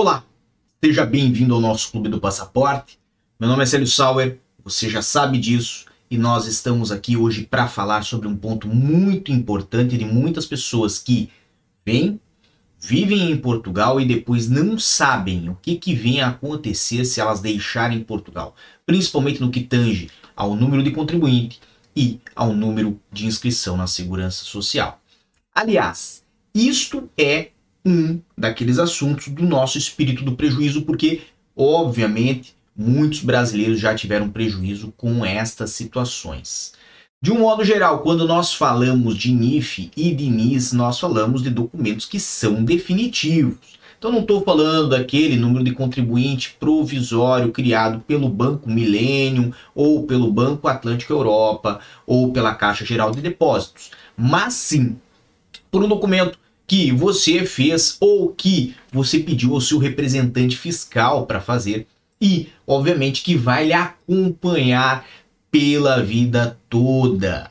Olá, seja bem-vindo ao nosso Clube do Passaporte. Meu nome é Célio Sauer, você já sabe disso, e nós estamos aqui hoje para falar sobre um ponto muito importante de muitas pessoas que vêm, vivem em Portugal e depois não sabem o que, que vem a acontecer se elas deixarem Portugal, principalmente no que tange ao número de contribuinte e ao número de inscrição na Segurança Social. Aliás, isto é um daqueles assuntos do nosso espírito do prejuízo, porque, obviamente, muitos brasileiros já tiveram prejuízo com estas situações. De um modo geral, quando nós falamos de NIF e de NIS, nós falamos de documentos que são definitivos. Então não estou falando daquele número de contribuinte provisório criado pelo Banco Millennium ou pelo Banco Atlântico Europa ou pela Caixa Geral de Depósitos, mas sim por um documento que você fez ou que você pediu ao seu representante fiscal para fazer e, obviamente, que vai lhe acompanhar pela vida toda.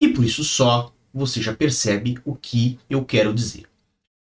E por isso só você já percebe o que eu quero dizer.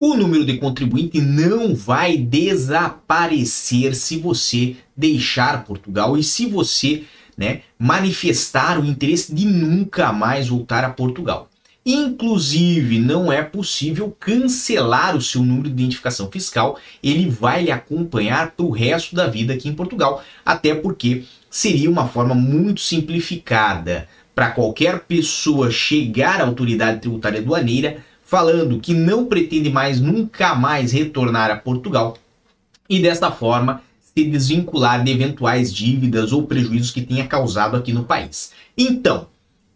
O número de contribuinte não vai desaparecer se você deixar Portugal e se você né, manifestar o interesse de nunca mais voltar a Portugal. Inclusive, não é possível cancelar o seu número de identificação fiscal, ele vai lhe acompanhar para o resto da vida aqui em Portugal, até porque seria uma forma muito simplificada para qualquer pessoa chegar à autoridade tributária aduaneira falando que não pretende mais nunca mais retornar a Portugal e desta forma se desvincular de eventuais dívidas ou prejuízos que tenha causado aqui no país. Então,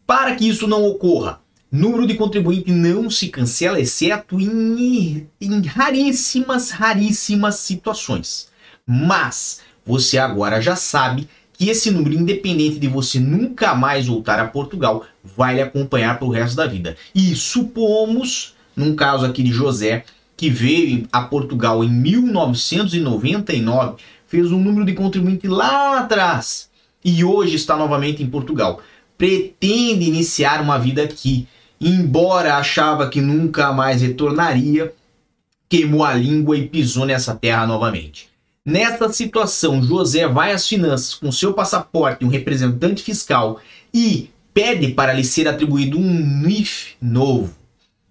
para que isso não ocorra, Número de contribuinte não se cancela, exceto em, em raríssimas, raríssimas situações. Mas você agora já sabe que esse número, independente de você nunca mais voltar a Portugal, vai lhe acompanhar para o resto da vida. E supomos, num caso aqui de José, que veio a Portugal em 1999, fez um número de contribuinte lá atrás e hoje está novamente em Portugal. Pretende iniciar uma vida aqui embora achava que nunca mais retornaria, queimou a língua e pisou nessa terra novamente. Nesta situação, José vai às finanças com seu passaporte e um representante fiscal e pede para lhe ser atribuído um NIF novo.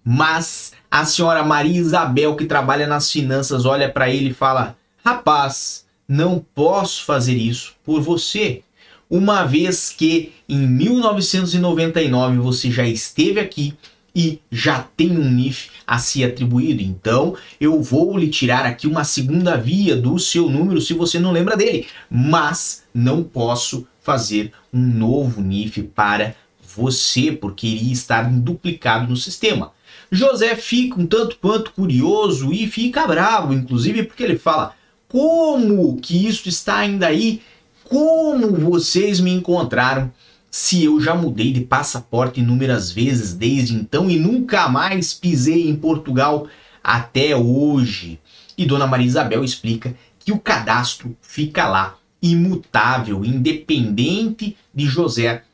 Mas a senhora Maria Isabel, que trabalha nas finanças, olha para ele e fala: Rapaz, não posso fazer isso por você uma vez que em 1999 você já esteve aqui e já tem um NIF a se atribuído. Então, eu vou lhe tirar aqui uma segunda via do seu número se você não lembra dele, mas não posso fazer um novo NIF para você, porque iria estar duplicado no sistema. José fica um tanto quanto curioso e fica bravo, inclusive, porque ele fala: como que isso está ainda aí? Como vocês me encontraram se eu já mudei de passaporte inúmeras vezes desde então e nunca mais pisei em Portugal até hoje? E Dona Maria Isabel explica que o cadastro fica lá, imutável, independente de José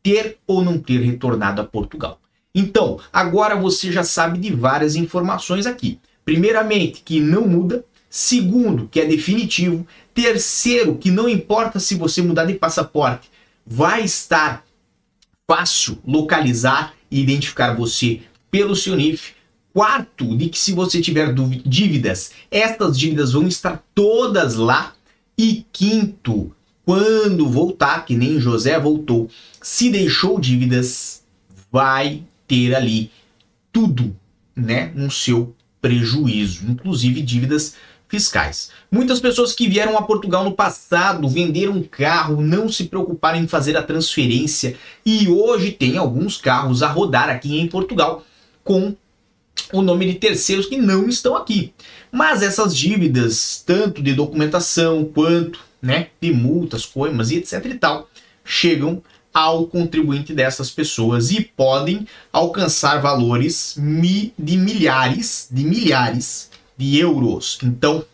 ter ou não ter retornado a Portugal. Então, agora você já sabe de várias informações aqui. Primeiramente, que não muda. Segundo, que é definitivo. Terceiro, que não importa se você mudar de passaporte, vai estar fácil localizar e identificar você pelo seu NIF. Quarto, de que se você tiver dívidas, estas dívidas vão estar todas lá. E quinto, quando voltar, que nem José voltou, se deixou dívidas, vai ter ali tudo, né, no seu prejuízo, inclusive dívidas fiscais. Muitas pessoas que vieram a Portugal no passado venderam um carro, não se preocuparam em fazer a transferência e hoje tem alguns carros a rodar aqui em Portugal com o nome de terceiros que não estão aqui. Mas essas dívidas, tanto de documentação quanto né, de multas, coimas e etc e tal, chegam ao contribuinte dessas pessoas e podem alcançar valores de milhares, de milhares de euros. Então,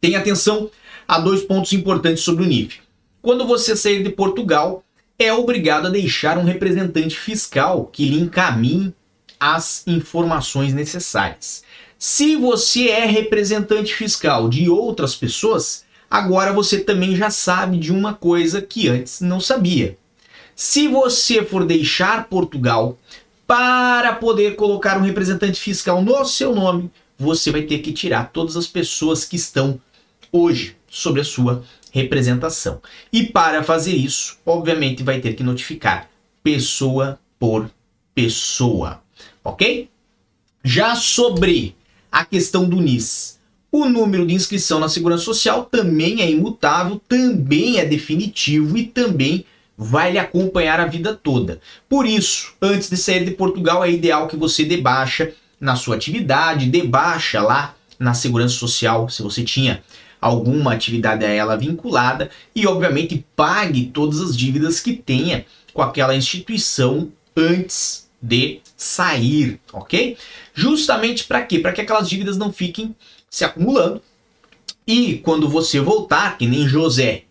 tenha atenção a dois pontos importantes sobre o NIF. Quando você sair de Portugal, é obrigado a deixar um representante fiscal que lhe encaminhe as informações necessárias. Se você é representante fiscal de outras pessoas, agora você também já sabe de uma coisa que antes não sabia. Se você for deixar Portugal para poder colocar um representante fiscal no seu nome, você vai ter que tirar todas as pessoas que estão hoje sobre a sua representação. E para fazer isso, obviamente vai ter que notificar pessoa por pessoa, ok? Já sobre a questão do NIS, o número de inscrição na Segurança Social também é imutável, também é definitivo e também vai lhe acompanhar a vida toda. Por isso, antes de sair de Portugal, é ideal que você debaixa na sua atividade, debaixa lá na Segurança Social, se você tinha alguma atividade a ela vinculada e, obviamente, pague todas as dívidas que tenha com aquela instituição antes de sair, ok? Justamente para quê? Para que aquelas dívidas não fiquem se acumulando e quando você voltar, que nem José,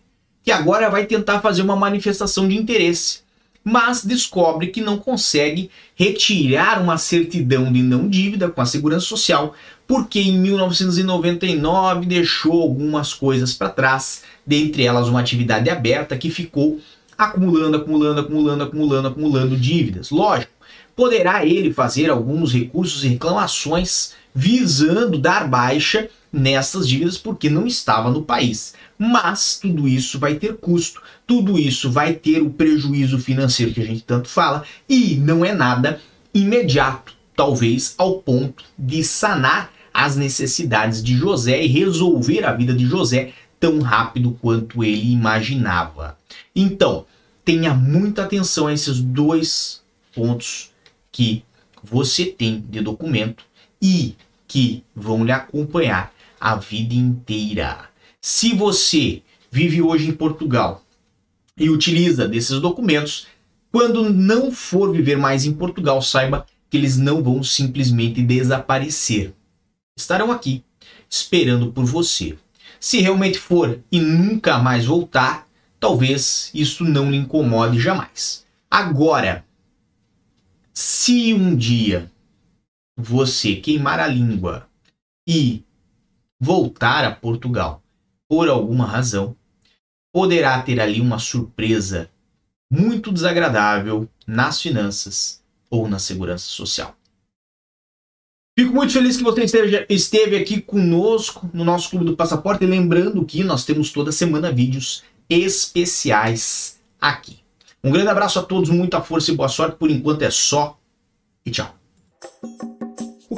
que agora vai tentar fazer uma manifestação de interesse, mas descobre que não consegue retirar uma certidão de não dívida com a Segurança Social, porque em 1999 deixou algumas coisas para trás, dentre elas uma atividade aberta que ficou acumulando, acumulando, acumulando, acumulando, acumulando dívidas. Lógico, poderá ele fazer alguns recursos e reclamações visando dar baixa nessas dívidas porque não estava no país. Mas tudo isso vai ter custo, tudo isso vai ter o prejuízo financeiro que a gente tanto fala e não é nada imediato, talvez ao ponto de sanar as necessidades de José e resolver a vida de José tão rápido quanto ele imaginava. Então, tenha muita atenção a esses dois pontos que você tem de documento e que vão lhe acompanhar a vida inteira. Se você vive hoje em Portugal e utiliza desses documentos, quando não for viver mais em Portugal, saiba que eles não vão simplesmente desaparecer estarão aqui esperando por você. Se realmente for e nunca mais voltar, talvez isso não lhe incomode jamais. Agora, se um dia você queimar a língua e voltar a Portugal por alguma razão, poderá ter ali uma surpresa muito desagradável nas finanças ou na segurança social. Fico muito feliz que você esteja, esteve aqui conosco no nosso Clube do Passaporte. Lembrando que nós temos toda semana vídeos especiais aqui. Um grande abraço a todos, muita força e boa sorte. Por enquanto é só e tchau.